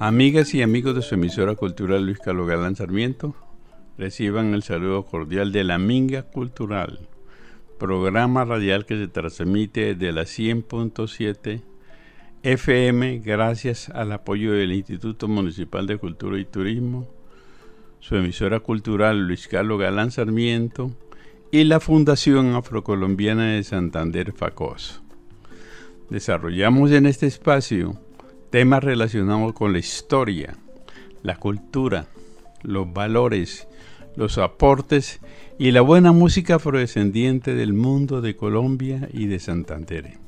Amigas y amigos de su emisora cultural Luis Carlos Galán Sarmiento, reciban el saludo cordial de la Minga Cultural, programa radial que se transmite desde la 100.7 FM gracias al apoyo del Instituto Municipal de Cultura y Turismo, su emisora cultural Luis Carlos Galán Sarmiento y la Fundación Afrocolombiana de Santander FACOS. Desarrollamos en este espacio temas relacionados con la historia, la cultura, los valores, los aportes y la buena música afrodescendiente del mundo de Colombia y de Santander.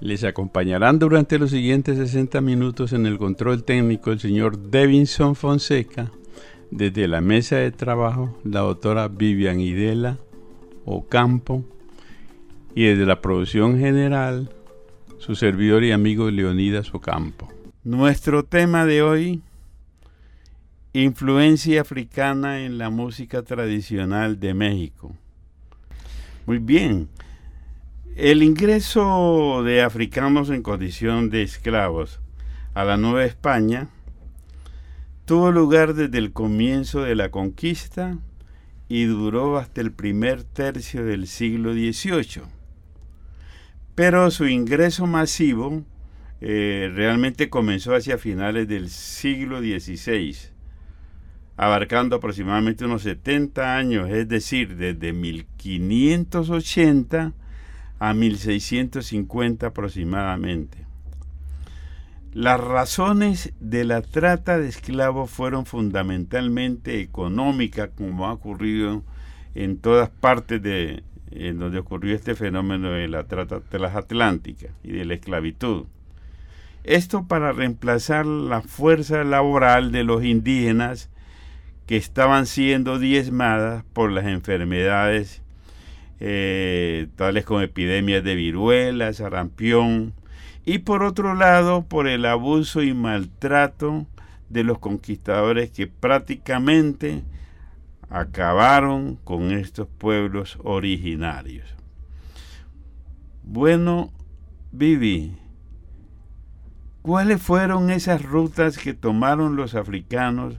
Les acompañarán durante los siguientes 60 minutos en el control técnico el señor Devinson Fonseca, desde la mesa de trabajo la doctora Vivian Idela Ocampo y desde la producción general su servidor y amigo Leonidas Ocampo. Nuestro tema de hoy, influencia africana en la música tradicional de México. Muy bien, el ingreso de africanos en condición de esclavos a la Nueva España tuvo lugar desde el comienzo de la conquista y duró hasta el primer tercio del siglo XVIII pero su ingreso masivo eh, realmente comenzó hacia finales del siglo XVI, abarcando aproximadamente unos 70 años, es decir, desde 1580 a 1650 aproximadamente. Las razones de la trata de esclavos fueron fundamentalmente económicas, como ha ocurrido en todas partes de, en donde ocurrió este fenómeno de la trata transatlántica y de la esclavitud. Esto para reemplazar la fuerza laboral de los indígenas que estaban siendo diezmadas por las enfermedades eh, tales como epidemias de viruela, sarampión, y por otro lado por el abuso y maltrato de los conquistadores que prácticamente acabaron con estos pueblos originarios. Bueno, Vivi, ¿cuáles fueron esas rutas que tomaron los africanos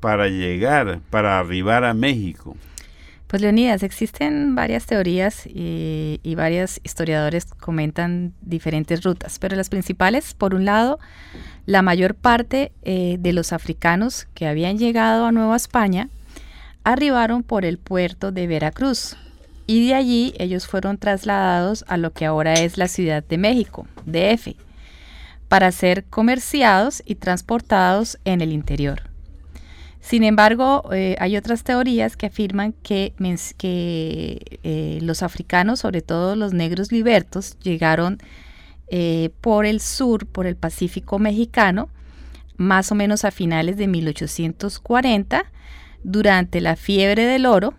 para llegar, para arribar a México? Pues Leonidas, existen varias teorías y, varios historiadores comentan diferentes rutas, pero las principales, por un lado, la mayor parte eh, de los africanos que habían llegado a Nueva España arribaron por el puerto de Veracruz y de allí ellos fueron trasladados a lo que ahora es la Ciudad de México, DF, para ser comerciados y transportados en el interior. Sin embargo, eh, hay otras teorías que afirman que, eh, los africanos, sobre todo los negros libertos, llegaron eh, por el sur, por el Pacífico mexicano, más o menos a finales de 1840, durante la fiebre del oro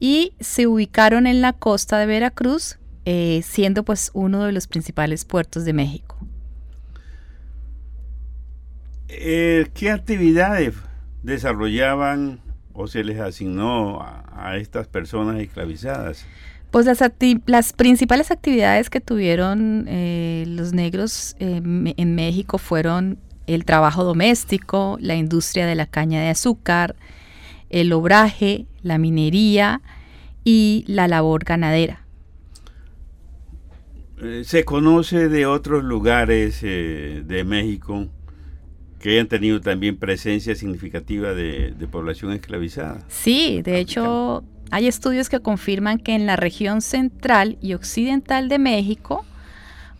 y se ubicaron en la costa de Veracruz, eh, siendo pues uno de los principales puertos de México. Eh, ¿Qué actividades desarrollaban o se les asignó a, estas personas esclavizadas? Pues las, las, principales actividades que tuvieron eh, los negros en México fueron el trabajo doméstico, la industria de la caña de azúcar, el obraje, la minería y la labor ganadera. Eh, ¿Se conoce de otros lugares eh, de México que hayan tenido también presencia significativa de, población esclavizada? Sí, de hecho hay estudios que confirman que en la región central y occidental de México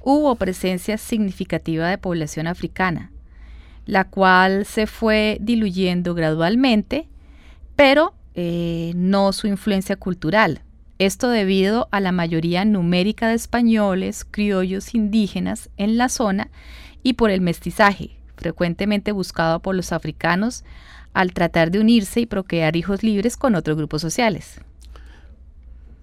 hubo presencia significativa de población africana, la cual se fue diluyendo gradualmente pero eh, no su influencia cultural. Esto debido a la mayoría numérica de españoles, criollos, indígenas en la zona y por el mestizaje, frecuentemente buscado por los africanos al tratar de unirse y procrear hijos libres con otros grupos sociales.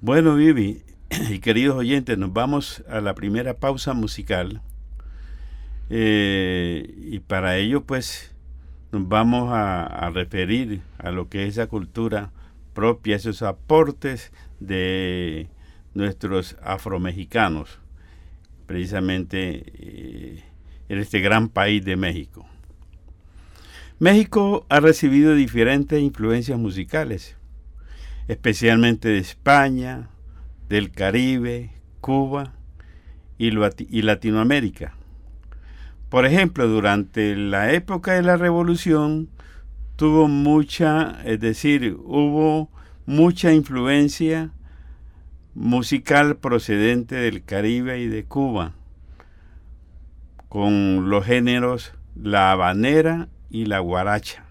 Bueno, Vivi y queridos oyentes, nos vamos a la primera pausa musical. Eh, y para ello, pues, nos vamos a, referir a lo que es esa cultura propia, esos aportes de nuestros afromexicanos. Precisamente eh, en este gran país de México. México ha recibido diferentes influencias musicales, especialmente de España, del Caribe, Cuba y, Latinoamérica. Por ejemplo, durante la época de la Revolución tuvo mucha, es decir, hubo mucha influencia musical procedente del Caribe y de Cuba, con los géneros la habanera y la guaracha.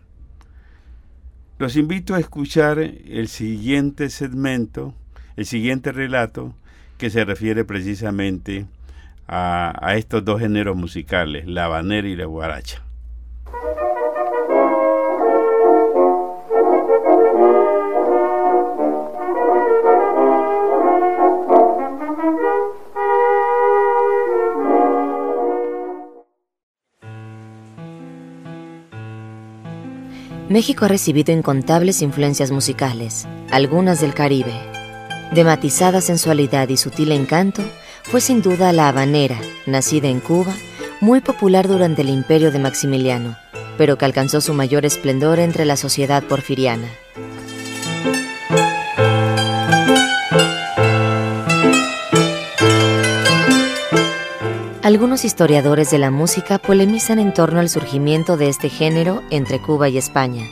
Los invito a escuchar el siguiente segmento, el siguiente relato, que se refiere precisamente a, a estos dos géneros musicales, la habanera y la guaracha. México ha recibido incontables influencias musicales, algunas del Caribe. De matizada sensualidad y sutil encanto, fue sin duda la habanera, nacida en Cuba, muy popular durante el imperio de Maximiliano, pero que alcanzó su mayor esplendor entre la sociedad porfiriana. Algunos historiadores de la música polemizan en torno al surgimiento de este género entre Cuba y España.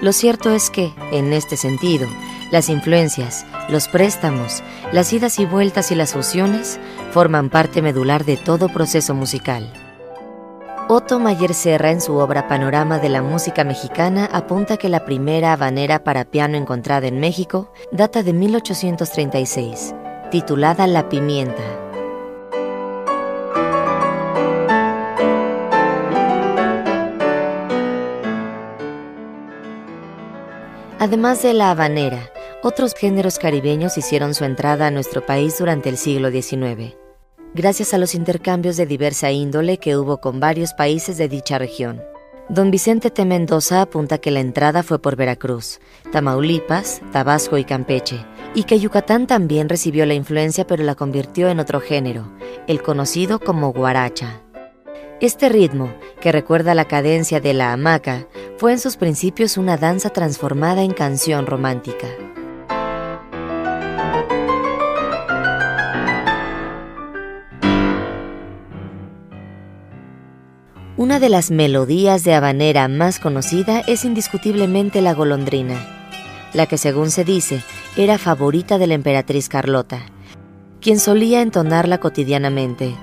Lo cierto es que, en este sentido, las influencias, los préstamos, las idas y vueltas y las fusiones forman parte medular de todo proceso musical. Otto Mayer Serra en su obra Panorama de la Música Mexicana apunta que la primera habanera para piano encontrada en México data de 1836, titulada La Pimienta. Además de la habanera, otros géneros caribeños hicieron su entrada a nuestro país durante el siglo XIX, gracias a los intercambios de diversa índole que hubo con varios países de dicha región. Don Vicente T. Mendoza apunta que la entrada fue por Veracruz, Tamaulipas, Tabasco y Campeche, y que Yucatán también recibió la influencia pero la convirtió en otro género, el conocido como guaracha. Este ritmo, que recuerda la cadencia de la hamaca, fue en sus principios una danza transformada en canción romántica. Una de las melodías de habanera más conocida es indiscutiblemente la golondrina, la que según se dice era favorita de la emperatriz Carlota, quien solía entonarla cotidianamente.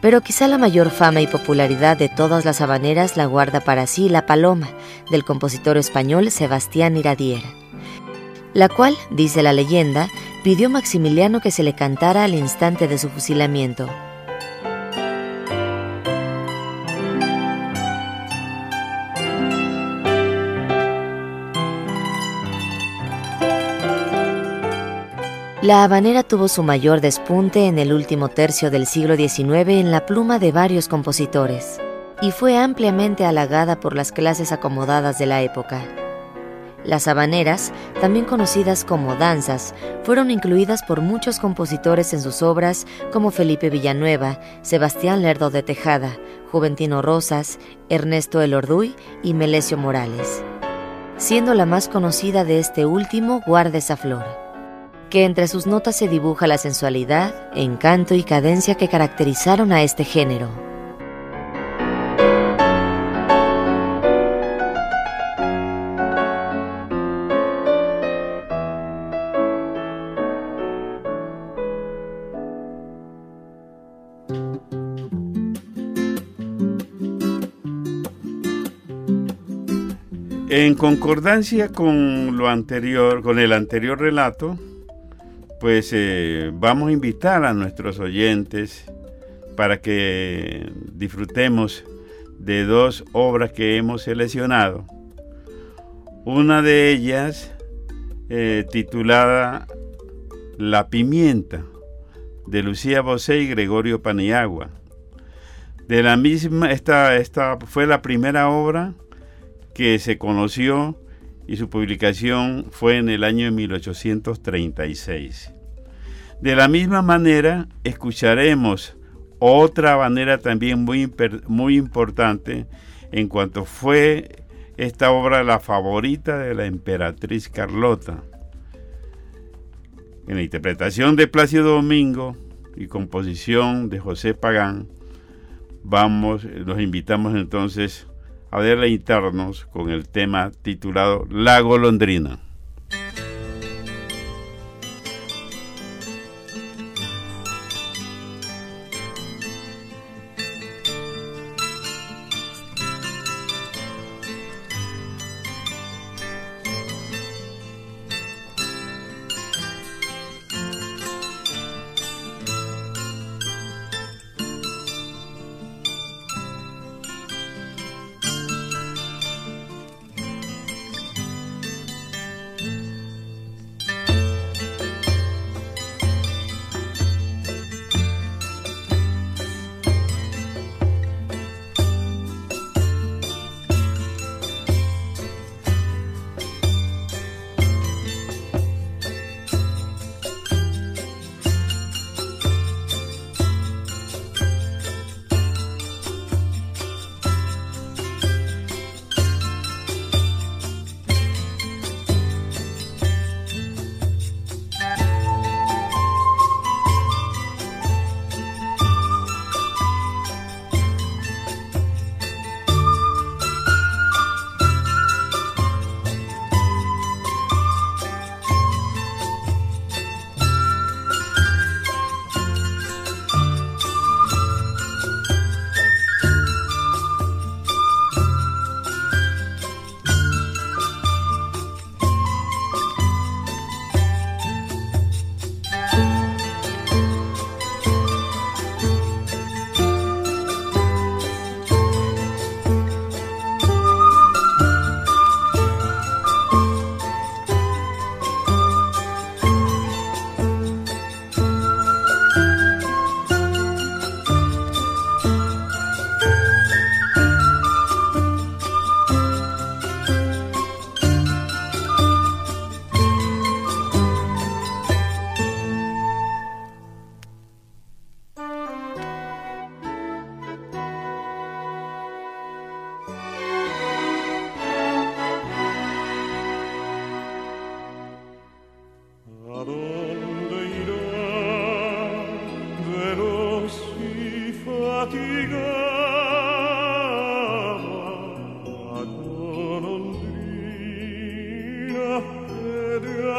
Pero quizá la mayor fama y popularidad de todas las habaneras la guarda para sí La Paloma, del compositor español Sebastián Iradier, la cual, dice la leyenda, pidió Maximiliano que se le cantara al instante de su fusilamiento. La habanera tuvo su mayor despunte en el último tercio del siglo XIX en la pluma de varios compositores y fue ampliamente halagada por las clases acomodadas de la época. Las habaneras, también conocidas como danzas, fueron incluidas por muchos compositores en sus obras como Felipe Villanueva, Sebastián Lerdo de Tejada, Juventino Rosas, Ernesto Elorduy y Melesio Morales, siendo la más conocida de este último Guarda esa flor que entre sus notas se dibuja la sensualidad, encanto y cadencia que caracterizaron a este género. En concordancia con lo anterior, con el anterior relato, pues eh, vamos a invitar a nuestros oyentes para que disfrutemos de dos obras que hemos seleccionado. Una de ellas eh, titulada La pimienta de Lucía Bosé y Gregorio Paniagua. De la misma, esta, esta fue la primera obra que se conoció y su publicación fue en el año 1836. De la misma manera, escucharemos otra manera también muy, muy importante en cuanto fue esta obra la favorita de la emperatriz Carlota. En la interpretación de Plácido Domingo y composición de José Pagán, vamos, nos invitamos entonces a deleitarnos con el tema titulado La golondrina.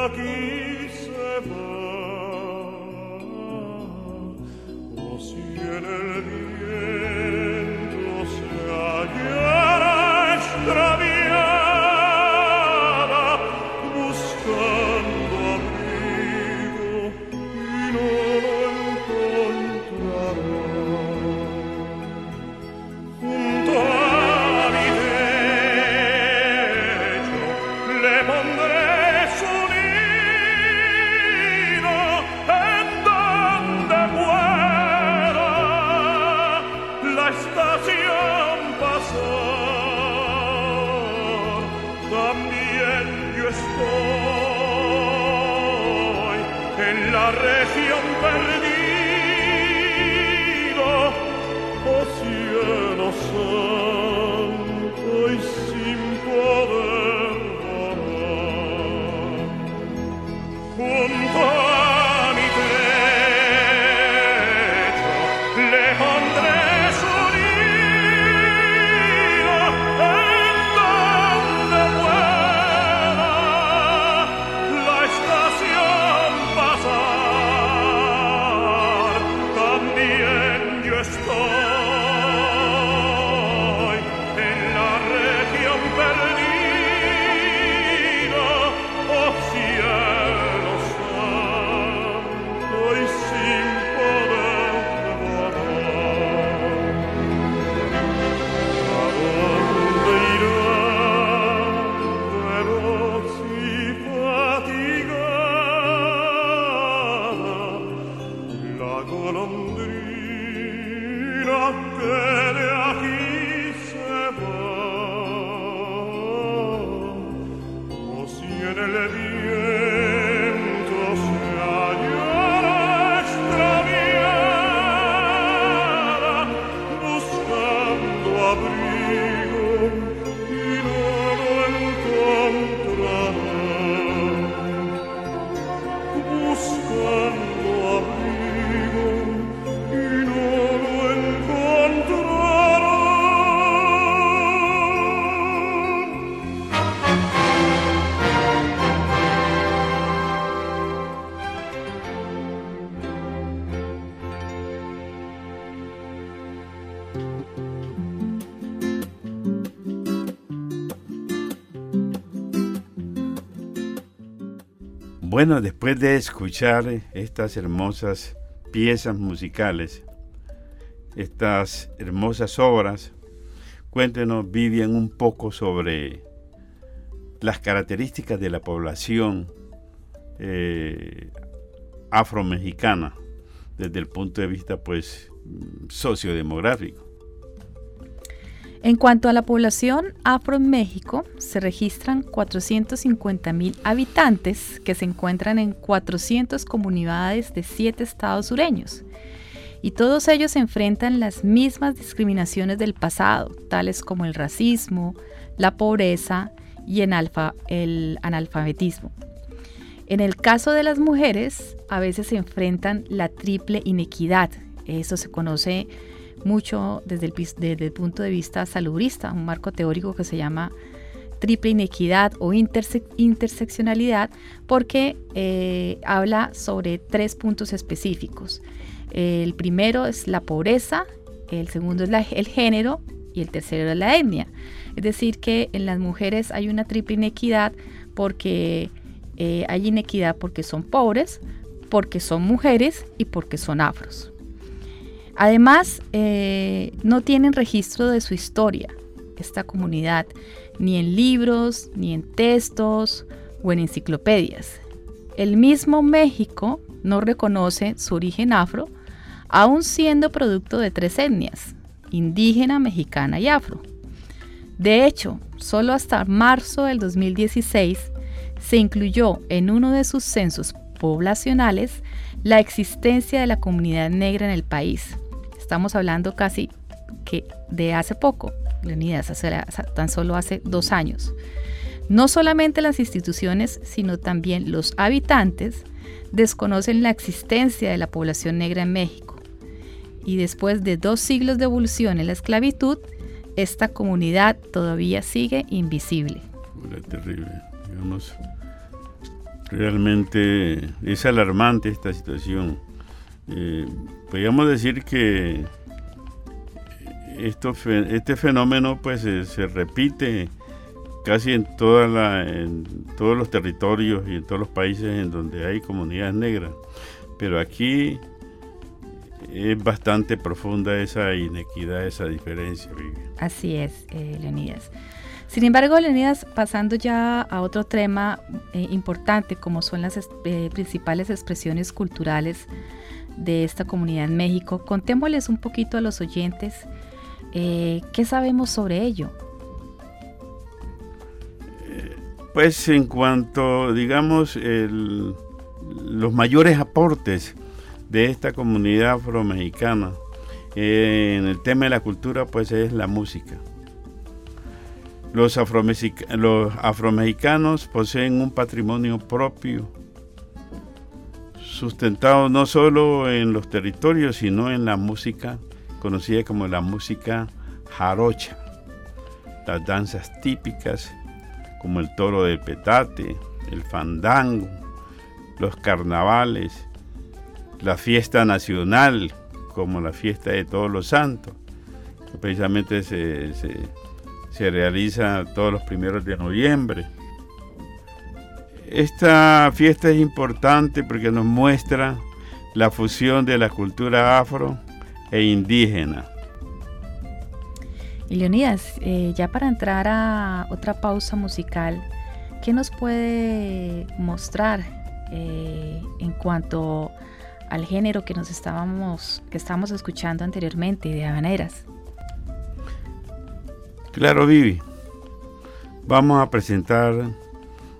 chi se va Yeah. Bueno, después de escuchar estas hermosas piezas musicales, estas hermosas obras, cuéntenos, Vivian, un poco sobre las características de la población eh, afromexicana desde el punto de vista pues sociodemográfico. En cuanto a la población afro en México, se registran 450 mil habitantes que se encuentran en 400 comunidades de 7 estados sureños. Y todos ellos enfrentan las mismas discriminaciones del pasado, tales como el racismo, la pobreza y el analfabetismo. En el caso de las mujeres, a veces se enfrentan la triple inequidad. Eso se conoce mucho desde el, punto de vista salubrista, un marco teórico que se llama triple inequidad o interseccionalidad, porque eh, habla sobre tres puntos específicos. El primero es la pobreza, el segundo es el género y el tercero es la etnia. Es decir, que en las mujeres hay una triple inequidad porque eh, hay inequidad porque son pobres, porque son mujeres y porque son afros. Además, eh, no tienen registro de su historia, esta comunidad, ni en libros, ni en textos o en enciclopedias. El mismo México no reconoce su origen afro, aun siendo producto de tres etnias, indígena, mexicana y afro. De hecho, solo hasta marzo del 2016 se incluyó en uno de sus censos poblacionales la existencia de la comunidad negra en el país. Estamos hablando casi que de hace poco, Leonidas, tan solo hace dos años. No solamente las instituciones, sino también los habitantes desconocen la existencia de la población negra en México. Y después de dos siglos de evolución en la esclavitud, esta comunidad todavía sigue invisible. terrible, digamos. Realmente es alarmante esta situación. Eh, podríamos decir que esto, este fenómeno pues se, repite casi en, toda la, en todos los territorios y en todos los países en donde hay comunidades negras. Pero aquí es bastante profunda esa inequidad, esa diferencia. Así es, eh, Leonidas. Sin embargo, Leonidas, pasando ya a otro tema eh, importante, como son las eh, principales expresiones culturales de esta comunidad en México, contémosles un poquito a los oyentes eh, qué sabemos sobre ello. Pues en cuanto, digamos, los mayores aportes de esta comunidad afromexicana en el tema de la cultura, pues es la música. Los, afromexicanos poseen un patrimonio propio, sustentado no solo en los territorios, sino en la música conocida como la música jarocha, las danzas típicas como el toro del petate, el fandango, los carnavales, la fiesta nacional como la fiesta de todos los santos, que precisamente se, se realiza todos los primeros de noviembre. Esta fiesta es importante porque nos muestra la fusión de la cultura afro e indígena. Y Leonidas, eh, ya para entrar a otra pausa musical, ¿qué nos puede mostrar eh, en cuanto al género que nos estábamos, que estábamos escuchando anteriormente de habaneras? Claro, Vivi. Vamos a presentar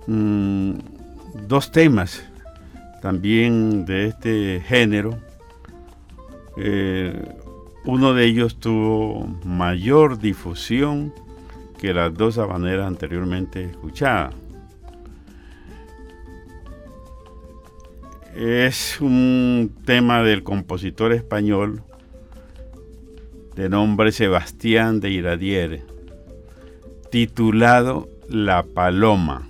mm, dos temas también de este género. Eh, uno de ellos tuvo mayor difusión que las dos habaneras anteriormente escuchadas. Es un tema del compositor español de nombre Sebastián de Iradier titulado La Paloma.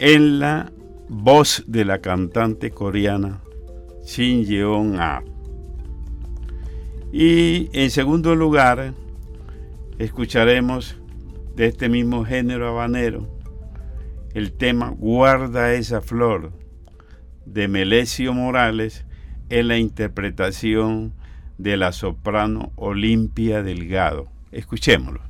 En la voz de la cantante coreana Shin Yeon Ah. Y en segundo lugar, escucharemos de este mismo género habanero el tema Guarda esa flor de Melesio Morales en la interpretación de la soprano Olimpia Delgado. Escuchémoslo.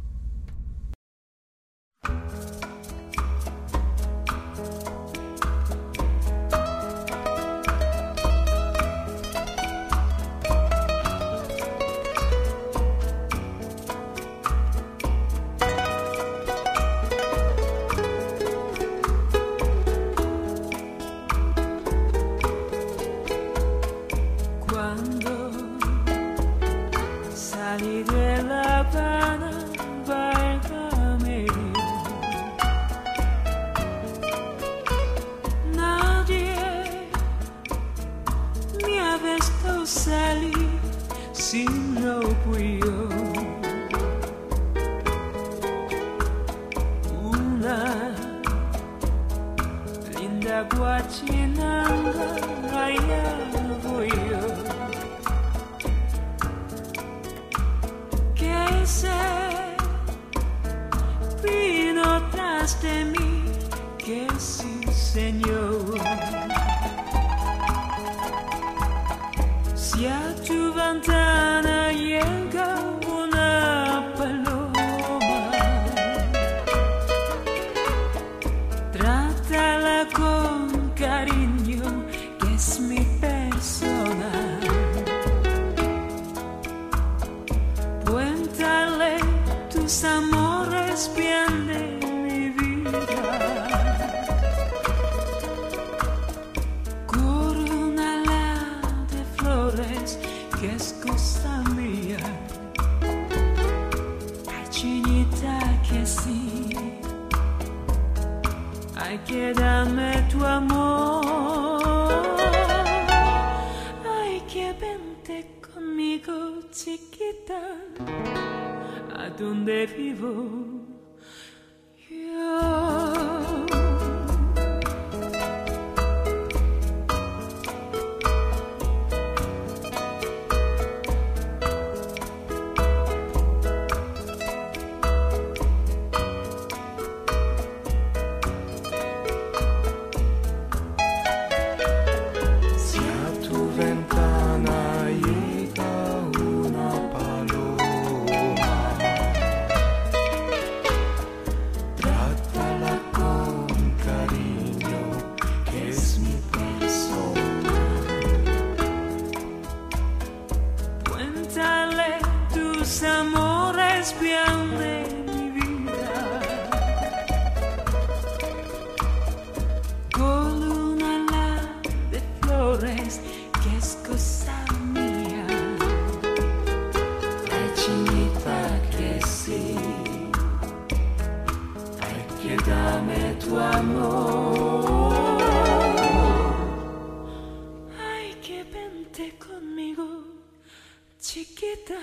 Chiquita,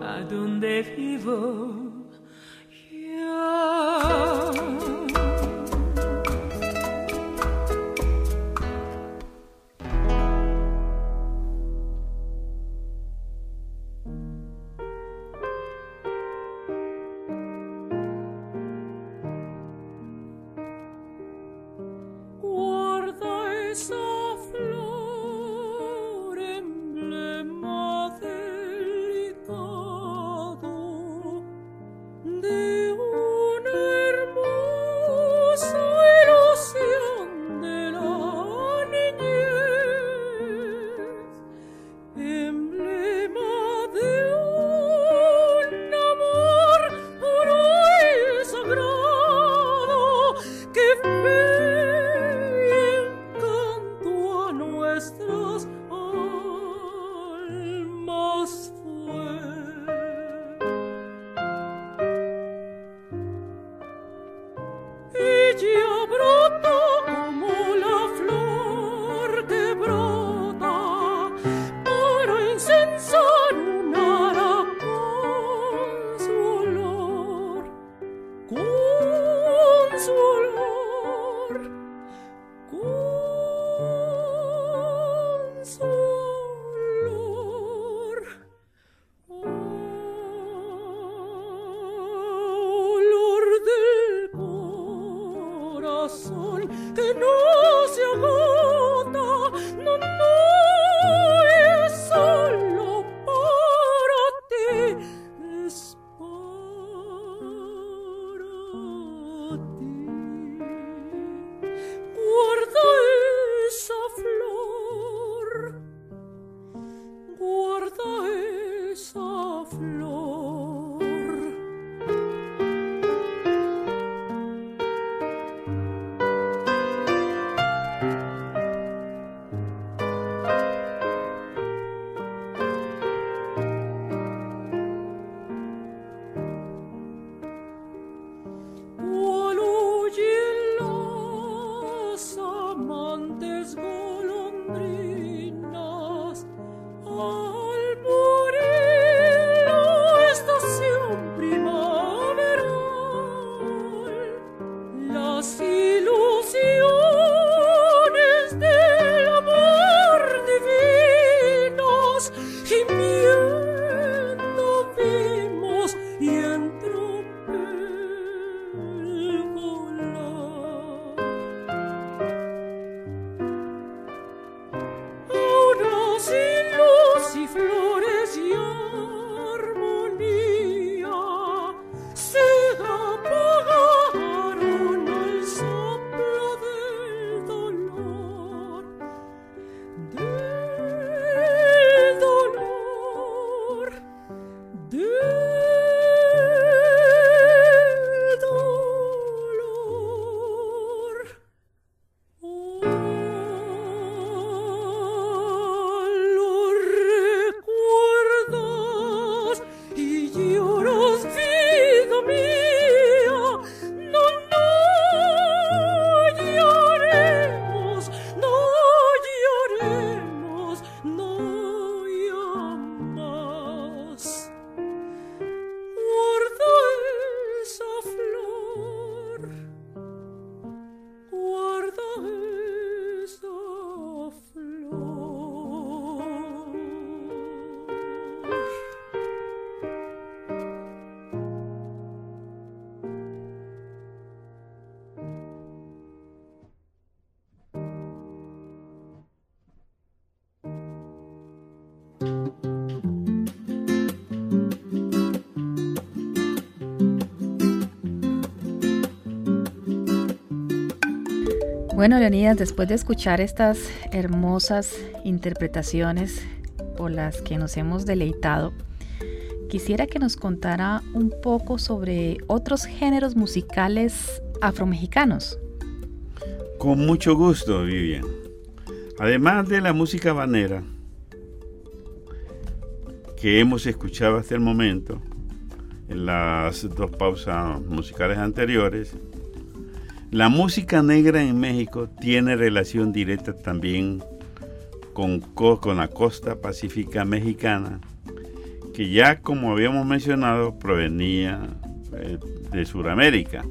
¿a vivo? 我的 Bueno, Leonidas, después de escuchar estas hermosas interpretaciones por las que nos hemos deleitado, quisiera que nos contara un poco sobre otros géneros musicales afromexicanos. Con mucho gusto, Vivian. Además de la música banera que hemos escuchado hasta el momento, en las dos pausas musicales anteriores, la música negra en México tiene relación directa también con, con la costa pacífica mexicana, que ya como habíamos mencionado provenía eh, de Sudamérica.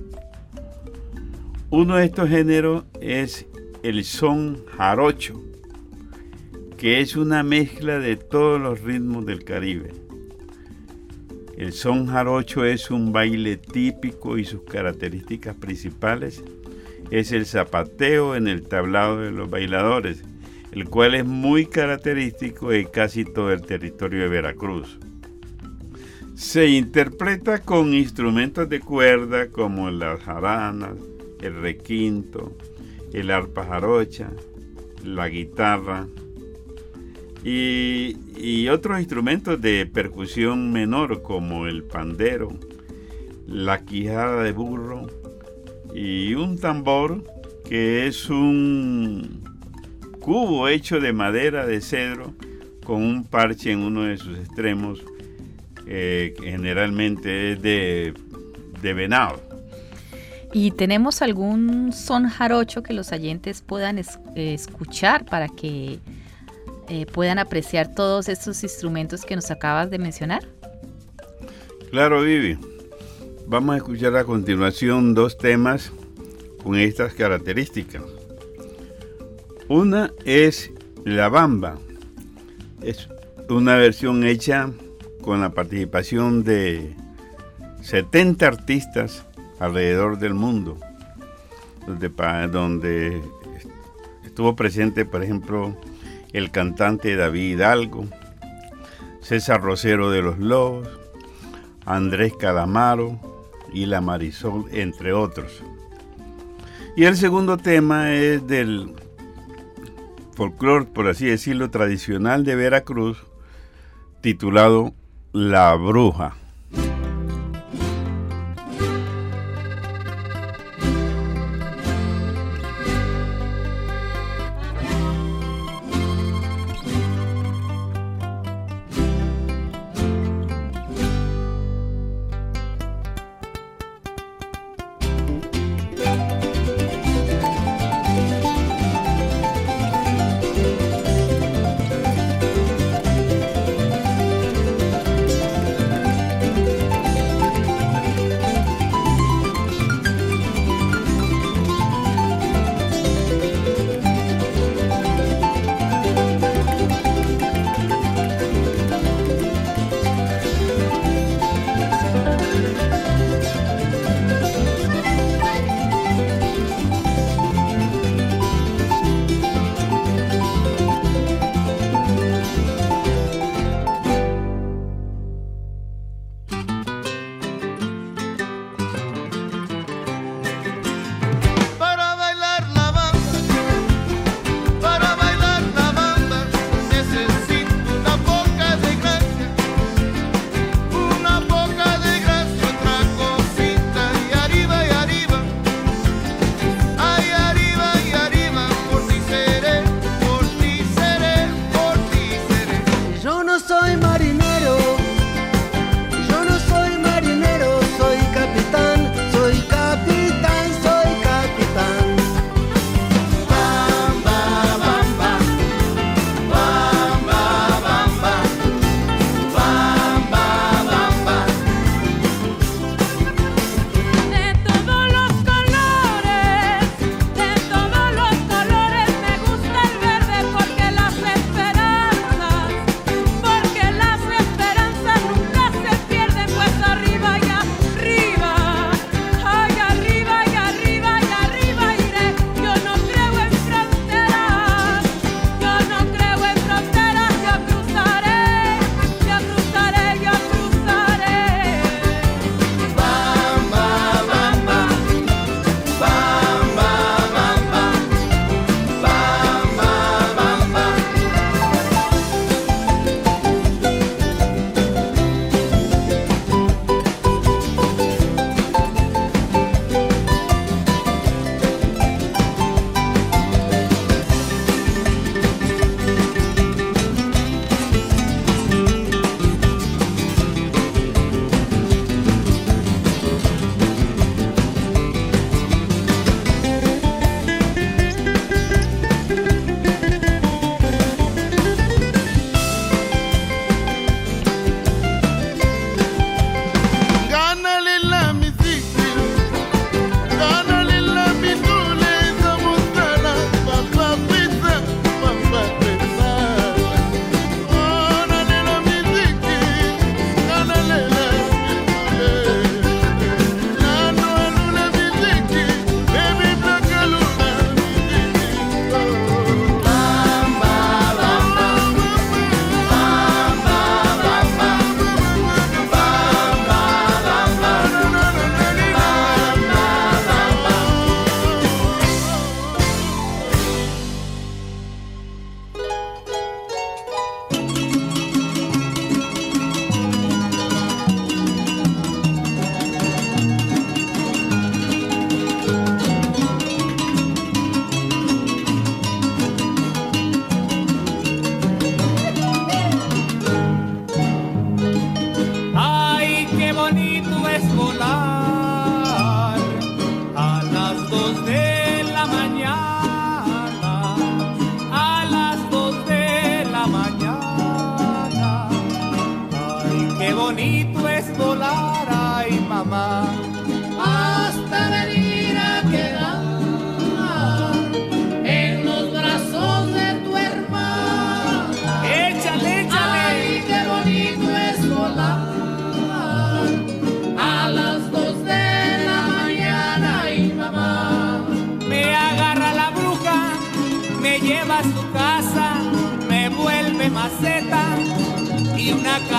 Uno de estos géneros es el son jarocho, que es una mezcla de todos los ritmos del Caribe. El son jarocho es un baile típico y sus características principales es el zapateo en el tablado de los bailadores, el cual es muy característico en casi todo el territorio de Veracruz. Se interpreta con instrumentos de cuerda como las jaranas, el requinto, el arpa jarocha, la guitarra, y, otros instrumentos de percusión menor como el pandero, la quijada de burro y un tambor que es un cubo hecho de madera de cedro con un parche en uno de sus extremos eh, generalmente es de, venado. ¿Y tenemos algún son jarocho que los oyentes puedan escuchar para que eh, puedan apreciar todos estos instrumentos que nos acabas de mencionar? Claro, Vivi. Vamos a escuchar a continuación dos temas con estas características. Una es La Bamba. Es una versión hecha con la participación de 70 artistas alrededor del mundo. donde estuvo presente, por ejemplo, el cantante David Hidalgo, César Rosero de los Lobos, Andrés Calamaro y la Marisol, entre otros. Y el segundo tema es del folclore, por así decirlo, tradicional de Veracruz, titulado La Bruja.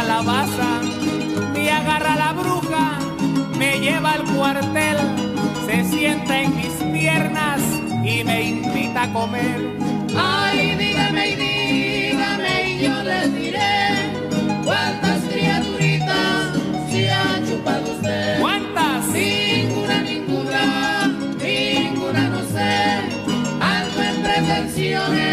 Calabaza. Me agarra la bruja, me lleva al cuartel, se sienta en mis piernas y me invita a comer. Ay, dígame y dígame y yo les diré cuántas criaturitas se ha chupado usted. ¿Cuántas? Ninguna, ninguna, ninguna no sé. Ando en pretensiones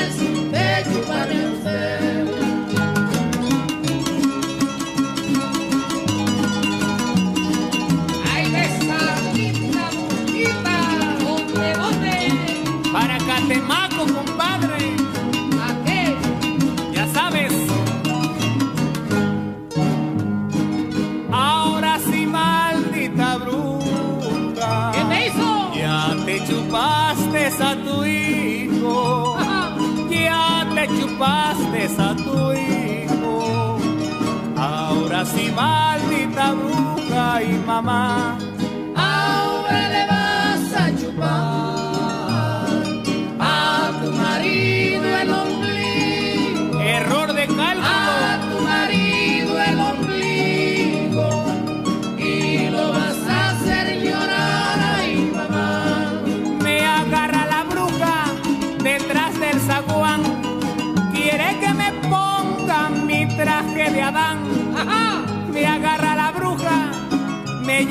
maldita bruja y mamá.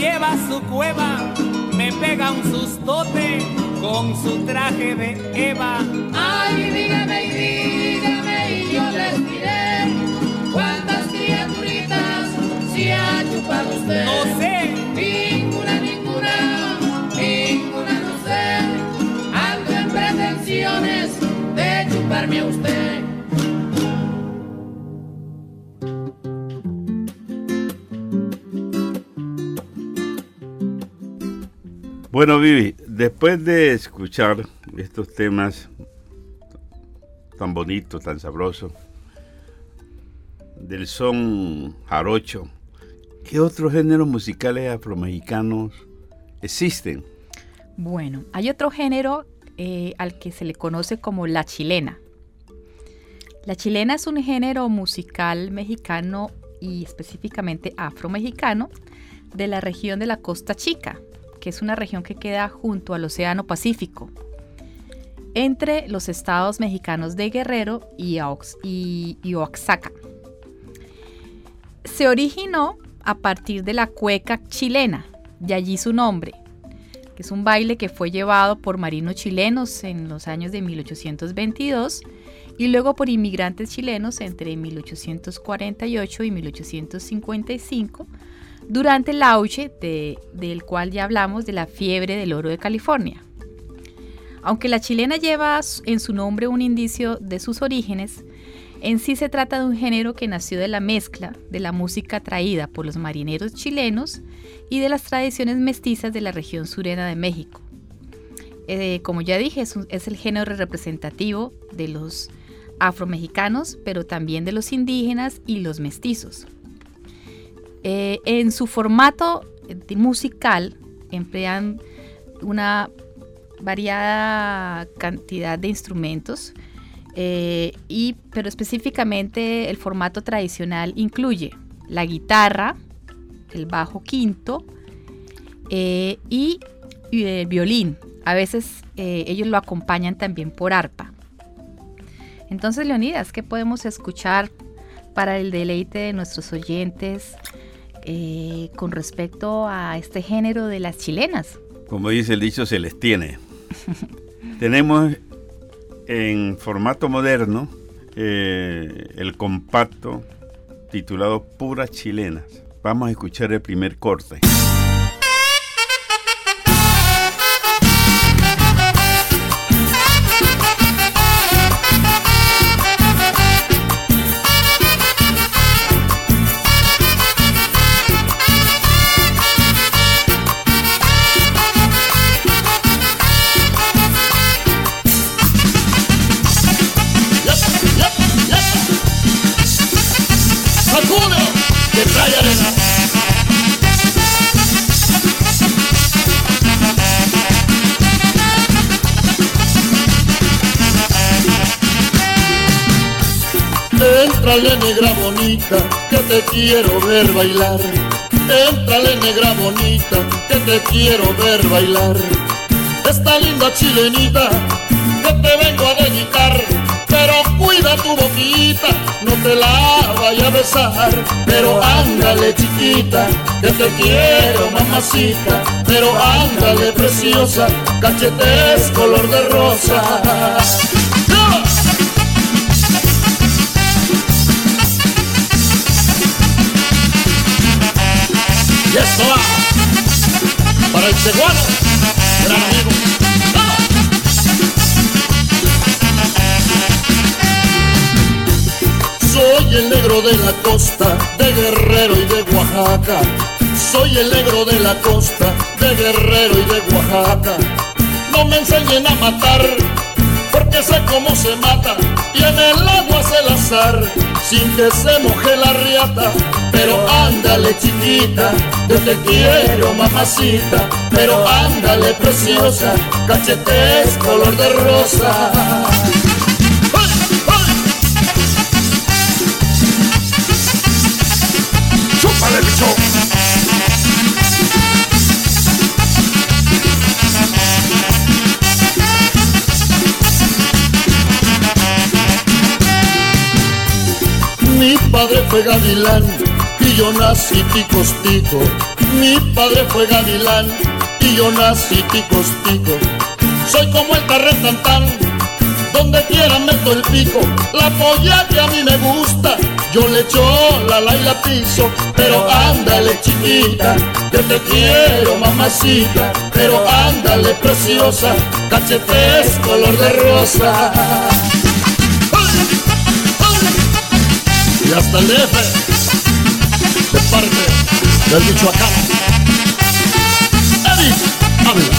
Lleva a su cueva, me pega un sustote con su traje de Eva. Ay, dígame y dígame y yo les diré cuántas criaturitas se ha chupado usted. No sé, Ninguna, ninguna, ninguna no sé. Ando en pretensiones de chuparme a usted. Bueno, Vivi, después de escuchar estos temas tan bonitos, tan sabrosos, del son jarocho, ¿qué otros géneros musicales afromexicanos existen? Bueno, hay otro género eh, al que se le conoce como la chilena. La chilena es un género musical mexicano y específicamente afromexicano de la región de la Costa Chica, que es una región que queda junto al Océano Pacífico, entre los estados mexicanos de Guerrero y, Oax- y- y Oaxaca. Se originó a partir de la cueca chilena, de allí su nombre, que es un baile que fue llevado por marinos chilenos en los años de 1822 y luego por inmigrantes chilenos entre 1848 y 1855 durante el auge de- del cual ya hablamos de la fiebre del oro de California. Aunque la chilena lleva en su nombre un indicio de sus orígenes, en sí se trata de un género que nació de la mezcla de la música traída por los marineros chilenos y de las tradiciones mestizas de la región surena de México. Eh, como ya dije, es, es el género representativo de los afromexicanos, pero también de los indígenas y los mestizos. Eh, en su formato musical emplean una variada cantidad de instrumentos, eh, pero específicamente el formato tradicional incluye la guitarra, el bajo quinto eh, y, el violín. A veces ellos lo acompañan también por arpa. Entonces, Leonidas, ¿qué podemos escuchar para el deleite de nuestros oyentes eh, con respecto a este género de las chilenas? Como dice el dicho, se les tiene. Tenemos en formato moderno eh, el compacto titulado Puras Chilenas. Vamos a escuchar el primer corte. Entrale negra bonita, que te quiero ver bailar. Entrale negra bonita, que te quiero ver bailar. Esta linda chilenita que te vengo a dedicar, pero cuida tu boquita, no te la vaya a besar. Pero ándale chiquita, que te quiero mamacita, pero ándale preciosa, cachetes color de rosa. Y esto va para el ceguano, gran amigo. Soy el negro de la costa, de Guerrero y de Oaxaca. Soy el negro de la costa, de Guerrero y de Oaxaca. No me enseñen a matar, porque sé cómo se mata. Y en el agua se el azar, sin que se moje la riata. Pero ándale chiquita, yo te quiero mamacita. Pero ándale preciosa, cachetes color de rosa. ¡Chúpale, bicho! Mi padre fue gavilán y yo nací picostico. Mi padre fue gavilán y yo nací picostico. Soy como el carretantán, donde quiera meto el pico. La polla que a mí me gusta, yo le echo la la y la piso. Pero ándale chiquita, que te quiero mamacita. Pero ándale preciosa, cachetes color de rosa. Y hasta el parte del Michoacán. Ávila.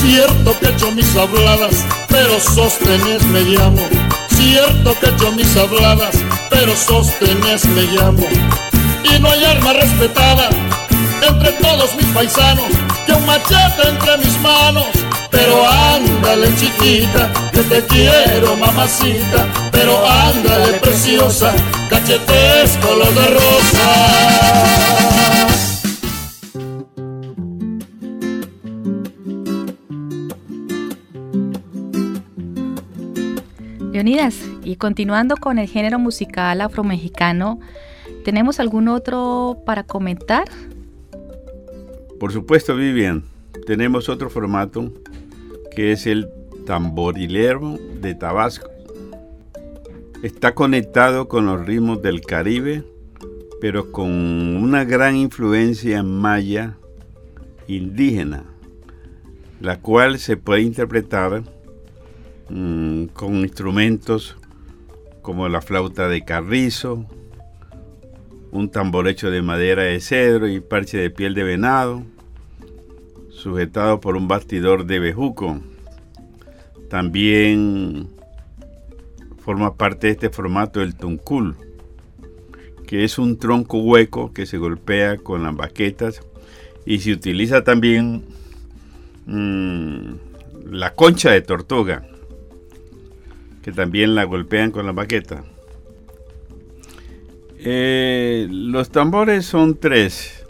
Cierto que echo mis habladas, pero sostenes me llamo. Cierto que echo mis habladas, pero sostenes me llamo. Y no hay arma respetada entre todos mis paisanos que un machete entre mis manos. Pero ándale chiquita, que te quiero mamacita. Pero ándale preciosa, cachetes color de rosa. Leonidas, y continuando con el género musical afromexicano, ¿tenemos algún otro para comentar? Por supuesto, Vivian, tenemos otro formato que es el tamborilero de Tabasco. Está conectado con los ritmos del Caribe, pero con una gran influencia maya indígena, la cual se puede interpretar mm, con instrumentos como la flauta de carrizo, un tambor hecho de madera de cedro y parche de piel de venado, sujetado por un bastidor de bejuco. También forma parte de este formato el tuncul, que es un tronco hueco que se golpea con las baquetas y se utiliza también mmm, la concha de tortuga, que también la golpean con la baqueta. Eh, los tambores son tres.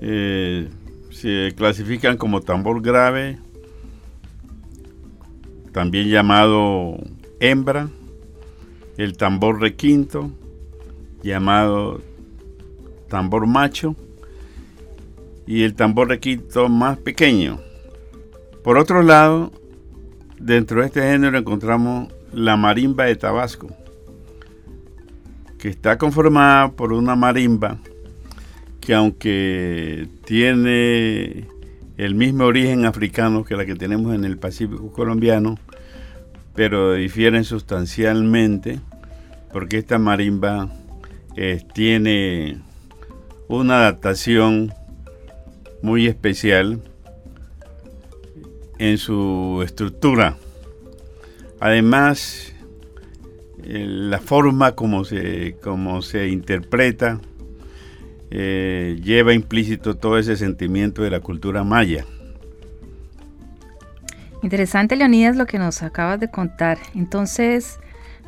Eh, se clasifican como tambor grave, también llamado hembra, el tambor requinto, llamado tambor macho, y el tambor requinto más pequeño. Por otro lado, dentro de este género encontramos la marimba de Tabasco que está conformada por una marimba que aunque tiene el mismo origen africano que la que tenemos en el Pacífico colombiano, pero difieren sustancialmente porque esta marimba eh, tiene una adaptación muy especial en su estructura. Además, eh, la forma como se, como se interpreta eh, lleva implícito todo ese sentimiento de la cultura maya. Interesante, Leonidas, lo que nos acabas de contar. Entonces,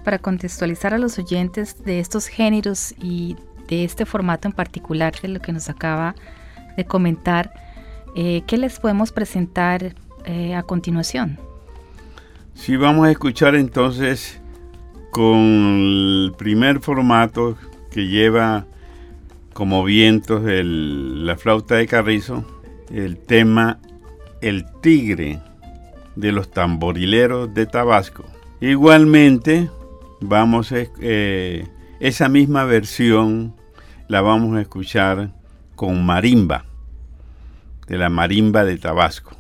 para contextualizar a los oyentes de estos géneros y de este formato en particular de lo que nos acaba de comentar, eh, ¿qué les podemos presentar eh, a continuación? Sí, vamos a escuchar entonces con el primer formato que lleva como vientos la flauta de carrizo, el tema El Tigre de los tamborileros de Tabasco. Igualmente, vamos a, eh, esa misma versión la vamos a escuchar con marimba, de la marimba de Tabasco.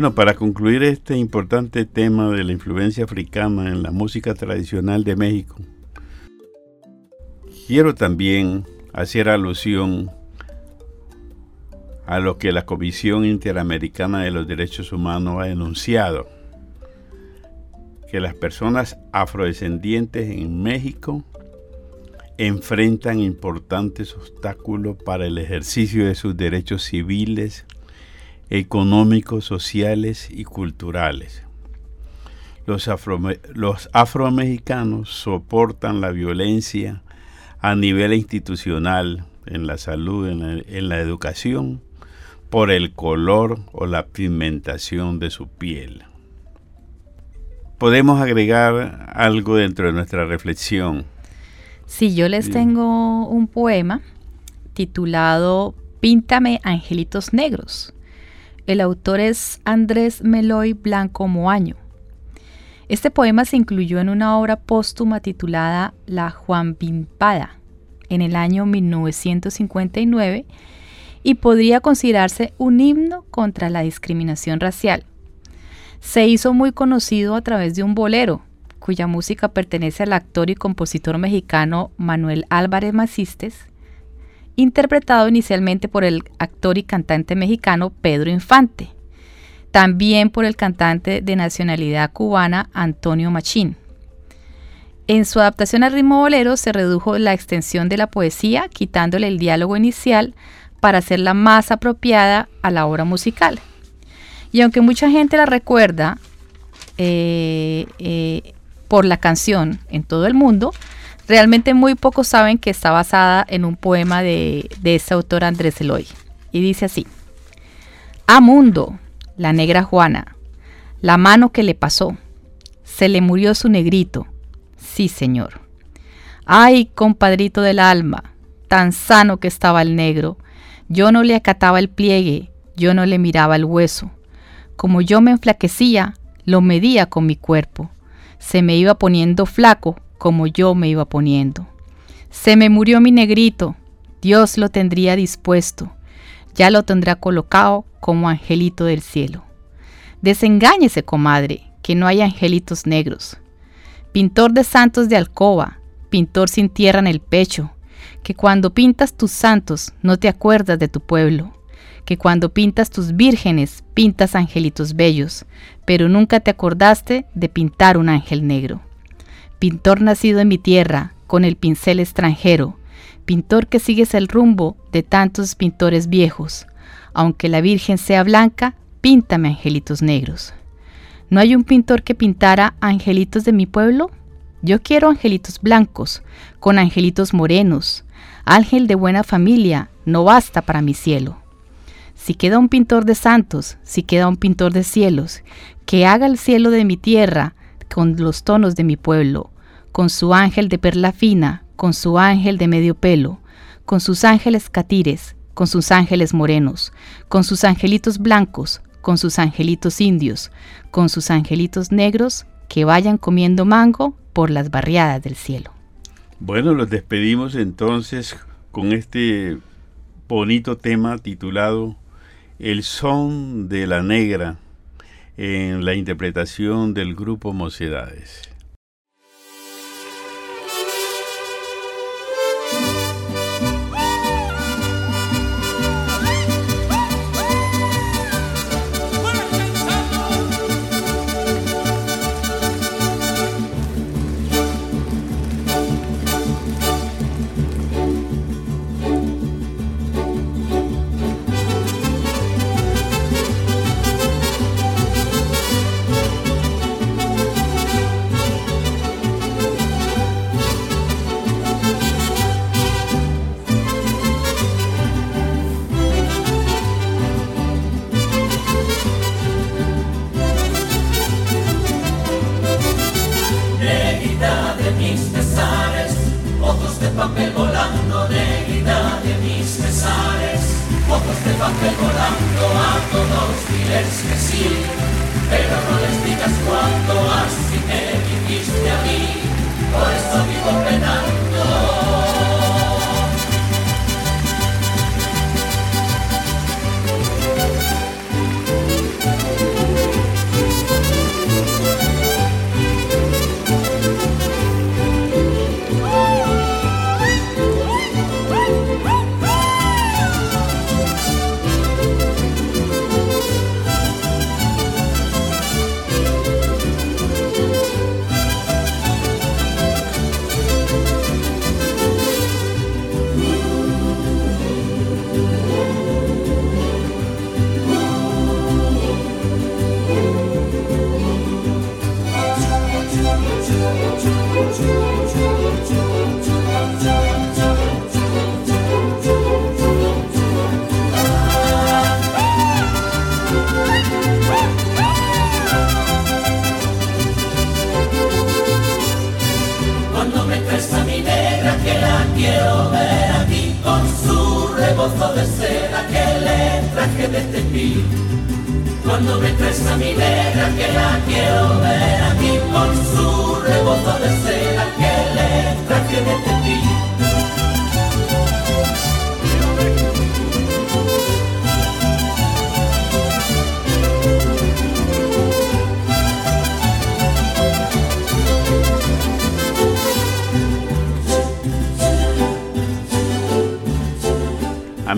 Bueno, para concluir este importante tema de la influencia africana en la música tradicional de México, quiero también hacer alusión a lo que la Comisión Interamericana de los Derechos Humanos ha denunciado, que las personas afrodescendientes en México enfrentan importantes obstáculos para el ejercicio de sus derechos civiles, económicos, sociales y culturales. Los, los afromexicanos soportan la violencia a nivel institucional, en la salud, en la educación, por el color o la pigmentación de su piel. Podemos agregar algo dentro de nuestra reflexión. Sí, yo les tengo un poema titulado Píntame angelitos negros. El autor es Andrés Meloy Blanco Moaño. Este poema se incluyó en una obra póstuma titulada La Juan Pimpada en el año 1959 y podría considerarse un himno contra la discriminación racial. Se hizo muy conocido a través de un bolero, cuya música pertenece al actor y compositor mexicano Manuel Álvarez Macistes, interpretado inicialmente por el actor y cantante mexicano Pedro Infante, también por el cantante de nacionalidad cubana Antonio Machín. En su adaptación al ritmo bolero se redujo la extensión de la poesía, quitándole el diálogo inicial para hacerla más apropiada a la obra musical. Y aunque mucha gente la recuerda eh, eh, por la canción en todo el mundo, realmente muy pocos saben que está basada en un poema de, de ese autor Andrés Eloy. Y dice así, A mundo, la negra Juana, la mano que le pasó, se le murió su negrito, sí señor. Ay, compadrito del alma, tan sano que estaba el negro, yo no le acataba el pliegue, yo no le miraba el hueso. Como yo me enflaquecía, lo medía con mi cuerpo. Se me iba poniendo flaco como yo me iba poniendo. Se me murió mi negrito, Dios lo tendría dispuesto, ya lo tendrá colocado como angelito del cielo. Desengáñese, comadre, que no hay angelitos negros. Pintor de santos de alcoba, pintor sin tierra en el pecho, que cuando pintas tus santos no te acuerdas de tu pueblo, que cuando pintas tus vírgenes pintas angelitos bellos, pero nunca te acordaste de pintar un ángel negro. Pintor nacido en mi tierra, con el pincel extranjero, pintor que sigues el rumbo de tantos pintores viejos, aunque la Virgen sea blanca, píntame angelitos negros. ¿No hay un pintor que pintara angelitos de mi pueblo? Yo quiero angelitos blancos, con angelitos morenos, Ángel de buena familia, no basta para mi cielo. Si queda un pintor de santos, si queda un pintor de cielos, que haga el cielo de mi tierra con los tonos de mi pueblo, con su ángel de perla fina, con su ángel de medio pelo, con sus ángeles catires, con sus ángeles morenos, con sus angelitos blancos, con sus angelitos indios, con sus angelitos negros, que vayan comiendo mango por las barriadas del cielo. Bueno, los despedimos entonces con este bonito tema titulado El son de la negra en la interpretación del grupo Mocedades. Te vas recordando a todos, diles que sí, pero no les digas cuánto así me dijiste a mí, por eso vivo penando.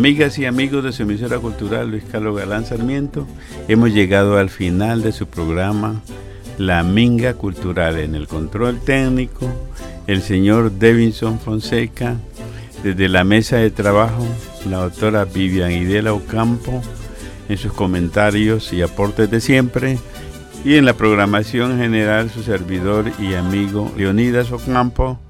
Amigas y amigos de su emisora cultural Luis Carlos Galán Sarmiento, hemos llegado al final de su programa La Minga Cultural. En el control técnico, el señor Devinson Fonseca, desde la mesa de trabajo, la doctora Vivian Idela Ocampo, en sus comentarios y aportes de siempre, y en la programación general su servidor y amigo Leonidas Ocampo.